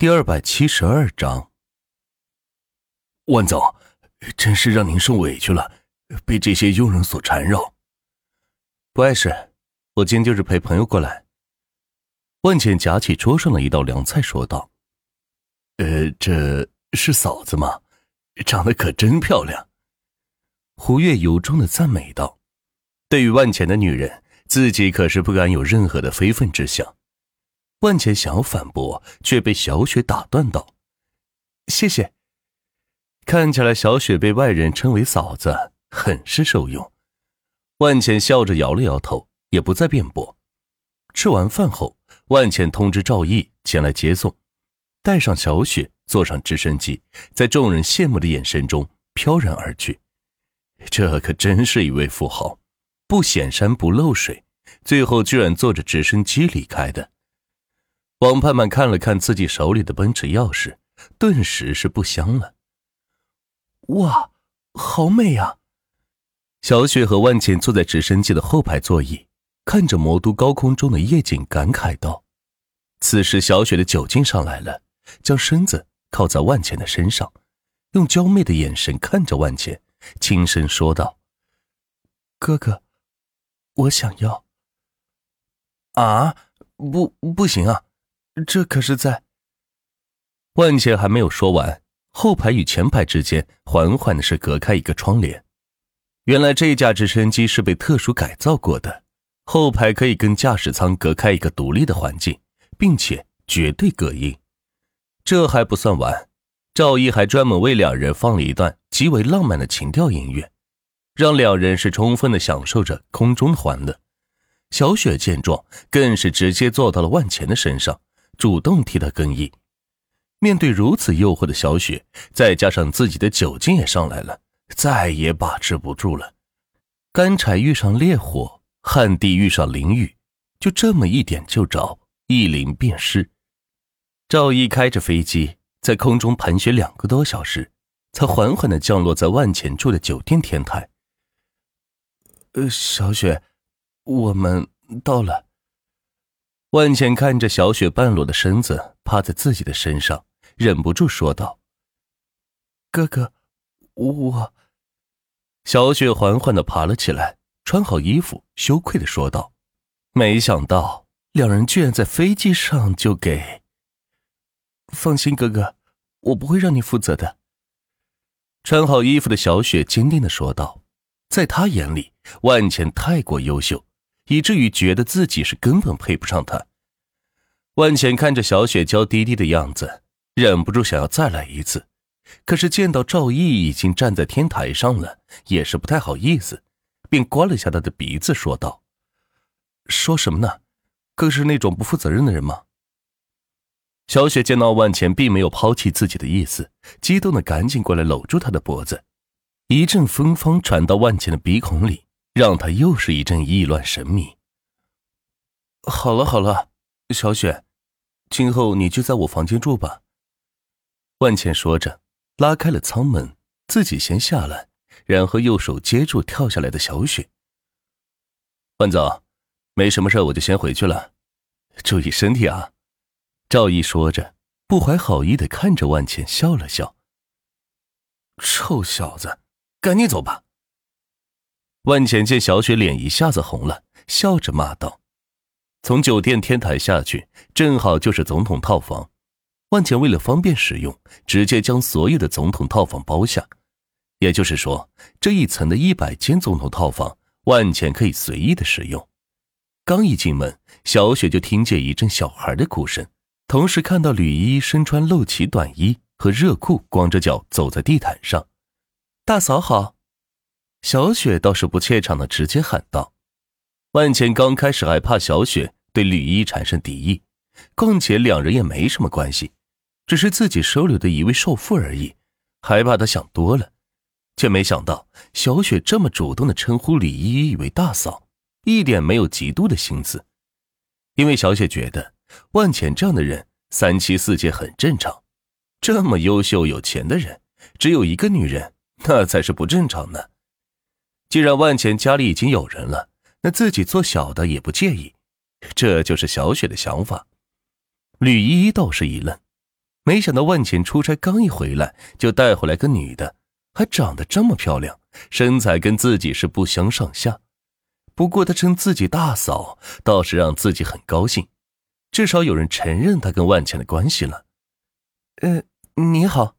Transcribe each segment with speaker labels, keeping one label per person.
Speaker 1: 第二百七十二章，
Speaker 2: 万总，真是让您受委屈了，被这些佣人所缠绕。
Speaker 1: 不碍事，我今天就是陪朋友过来。万茜夹起桌上的一道凉菜，说道：“
Speaker 2: 呃，这是嫂子吗？长得可真漂亮。”
Speaker 1: 胡月由衷的赞美道：“对于万茜的女人，自己可是不敢有任何的非分之想。”万茜想要反驳，却被小雪打断道：“谢谢。”看起来小雪被外人称为嫂子，很是受用。万茜笑着摇了摇头，也不再辩驳。吃完饭后，万茜通知赵毅前来接送，带上小雪，坐上直升机，在众人羡慕的眼神中飘然而去。这可真是一位富豪，不显山不漏水，最后居然坐着直升机离开的。王盼盼看了看自己手里的奔驰钥匙，顿时是不香了。哇，好美呀！小雪和万茜坐在直升机的后排座椅，看着魔都高空中的夜景，感慨道：“此时，小雪的酒劲上来了，将身子靠在万茜的身上，用娇媚的眼神看着万茜，轻声说道：‘哥哥，我想要。’啊，不，不行啊！”这可是在。万茜还没有说完，后排与前排之间缓缓的是隔开一个窗帘。原来这架直升机是被特殊改造过的，后排可以跟驾驶舱隔开一个独立的环境，并且绝对隔音。这还不算完，赵毅还专门为两人放了一段极为浪漫的情调音乐，让两人是充分的享受着空中的欢乐。小雪见状，更是直接坐到了万茜的身上。主动替他更衣，面对如此诱惑的小雪，再加上自己的酒劲也上来了，再也把持不住了。干柴遇上烈火，旱地遇上淋雨，就这么一点就着，一淋便湿。赵毅开着飞机在空中盘旋两个多小时，才缓缓的降落在万钱住的酒店天台。呃，小雪，我们到了。万茜看着小雪半裸的身子趴在自己的身上，忍不住说道：“哥哥，我……”小雪缓缓的爬了起来，穿好衣服，羞愧的说道：“没想到两人居然在飞机上就给……放心，哥哥，我不会让你负责的。”穿好衣服的小雪坚定的说道：“在他眼里，万茜太过优秀。”以至于觉得自己是根本配不上他。万浅看着小雪娇滴滴的样子，忍不住想要再来一次，可是见到赵毅已经站在天台上了，也是不太好意思，便刮了下他的鼻子，说道：“说什么呢？哥是那种不负责任的人吗？”小雪见到万钱并没有抛弃自己的意思，激动的赶紧过来搂住他的脖子，一阵芬芳传到万钱的鼻孔里。让他又是一阵意乱神迷。好了好了，小雪，今后你就在我房间住吧。万茜说着，拉开了舱门，自己先下来，然后右手接住跳下来的小雪。万总，没什么事，我就先回去了，注意身体啊。赵毅说着，不怀好意的看着万茜，笑了笑。臭小子，赶紧走吧。万浅见小雪脸一下子红了，笑着骂道：“从酒店天台下去，正好就是总统套房。万浅为了方便使用，直接将所有的总统套房包下。也就是说，这一层的一百间总统套房，万浅可以随意的使用。刚一进门，小雪就听见一阵小孩的哭声，同时看到吕依依身穿露脐短衣和热裤，光着脚走在地毯上。大嫂好。”小雪倒是不怯场的，直接喊道：“万茜刚开始还怕小雪对吕一产生敌意，况且两人也没什么关系，只是自己收留的一位少妇而已，还怕她想多了，却没想到小雪这么主动的称呼吕依依为大嫂，一点没有嫉妒的心思，因为小雪觉得万茜这样的人三妻四妾很正常，这么优秀有钱的人只有一个女人，那才是不正常呢。”既然万钱家里已经有人了，那自己做小的也不介意，这就是小雪的想法。吕依依倒是一愣，没想到万茜出差刚一回来，就带回来个女的，还长得这么漂亮，身材跟自己是不相上下。不过她称自己大嫂，倒是让自己很高兴，至少有人承认她跟万茜的关系了。呃，你好，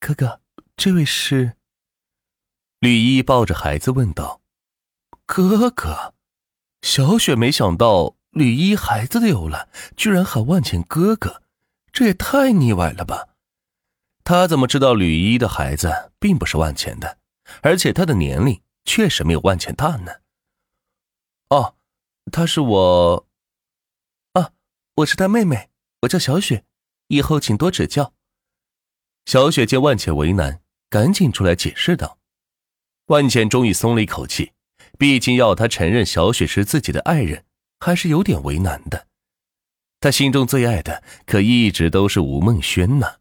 Speaker 1: 哥哥，这位是？吕一抱着孩子问道：“哥哥。”小雪没想到吕一孩子都有了，居然喊万茜哥哥，这也太腻歪了吧！他怎么知道吕一的孩子并不是万茜的，而且他的年龄确实没有万茜大呢？哦，她是我，啊，我是她妹妹，我叫小雪，以后请多指教。小雪见万茜为难，赶紧出来解释道。万茜终于松了一口气。毕竟要他承认小雪是自己的爱人，还是有点为难的。他心中最爱的可一直都是吴梦轩呢。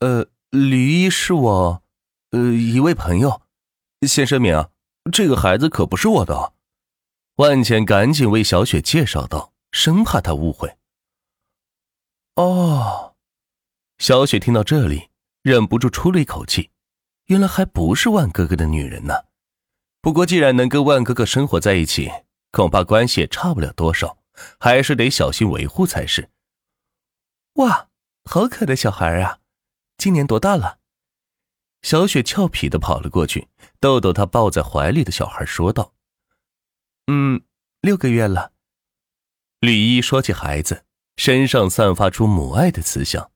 Speaker 1: 呃，吕一是我，呃，一位朋友。先声明，这个孩子可不是我的。万茜赶紧为小雪介绍道，生怕她误会。哦，小雪听到这里，忍不住出了一口气，原来还不是万哥哥的女人呢。不过，既然能跟万哥哥生活在一起，恐怕关系也差不了多少，还是得小心维护才是。哇，好可爱的小孩啊！今年多大了？小雪俏皮的跑了过去，逗逗他抱在怀里的小孩，说道：“嗯，六个月了。”吕一说起孩子，身上散发出母爱的慈祥，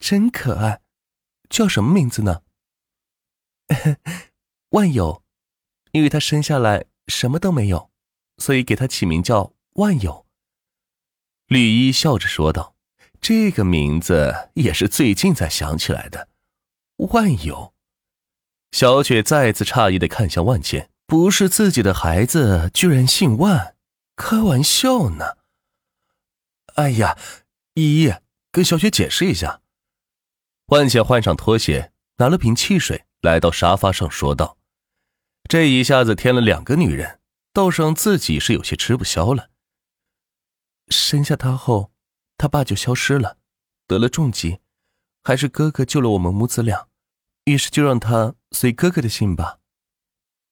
Speaker 1: 真可爱。叫什么名字呢？万有。因为他生下来什么都没有，所以给他起名叫万有。吕一笑着说道：“这个名字也是最近才想起来的。”万有，小雪再次诧异的看向万茜，不是自己的孩子，居然姓万，开玩笑呢？哎呀，依依，跟小雪解释一下。万茜换上拖鞋，拿了瓶汽水，来到沙发上说道。这一下子添了两个女人，倒是让自己是有些吃不消了。生下他后，他爸就消失了，得了重疾，还是哥哥救了我们母子俩，于是就让他随哥哥的姓吧。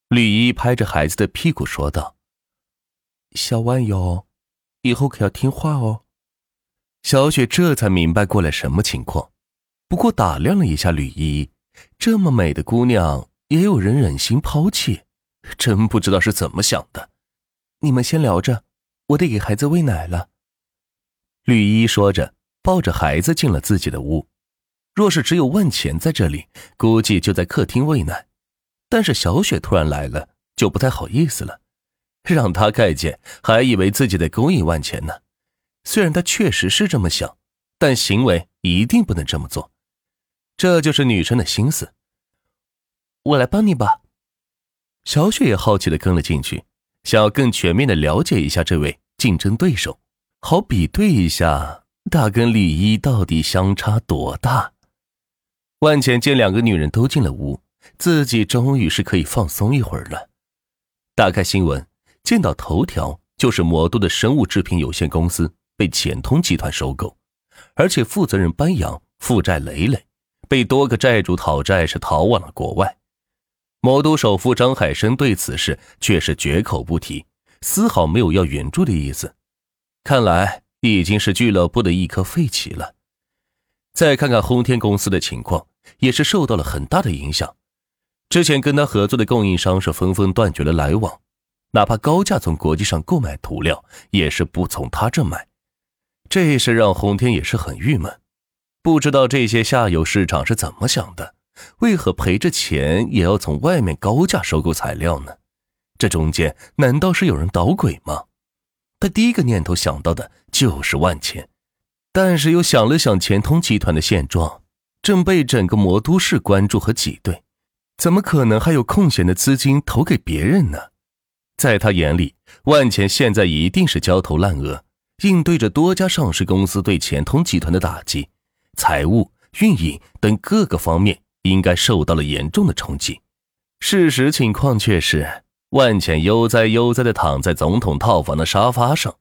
Speaker 1: 吕一拍着孩子的屁股说道：“小万有，以后可要听话哦。”小雪这才明白过来什么情况，不过打量了一下吕一，这么美的姑娘。也有人忍心抛弃，真不知道是怎么想的。你们先聊着，我得给孩子喂奶了。绿衣说着，抱着孩子进了自己的屋。若是只有万钱在这里，估计就在客厅喂奶。但是小雪突然来了，就不太好意思了。让他看见，还以为自己在勾引万钱呢。虽然他确实是这么想，但行为一定不能这么做。这就是女生的心思。我来帮你吧。小雪也好奇的跟了进去，想要更全面的了解一下这位竞争对手，好比对一下他跟李一到底相差多大。万浅见两个女人都进了屋，自己终于是可以放松一会儿了。打开新闻，见到头条就是魔都的生物制品有限公司被浅通集团收购，而且负责人班扬负债累累，被多个债主讨债是逃往了国外。魔都首富张海生对此事却是绝口不提，丝毫没有要援助的意思。看来已经是俱乐部的一颗废棋了。再看看轰天公司的情况，也是受到了很大的影响。之前跟他合作的供应商是纷纷断绝了来往，哪怕高价从国际上购买涂料，也是不从他这买。这事让轰天也是很郁闷，不知道这些下游市场是怎么想的。为何赔着钱也要从外面高价收购材料呢？这中间难道是有人捣鬼吗？他第一个念头想到的就是万钱，但是又想了想钱通集团的现状，正被整个魔都市关注和挤兑，怎么可能还有空闲的资金投给别人呢？在他眼里，万钱现在一定是焦头烂额，应对着多家上市公司对钱通集团的打击，财务、运营等各个方面。应该受到了严重的冲击。事实情况却是，万浅悠哉悠哉的躺在总统套房的沙发上，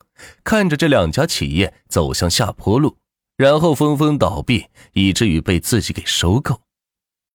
Speaker 1: 看着这两家企业走向下坡路，然后纷纷倒闭，以至于被自己给收购。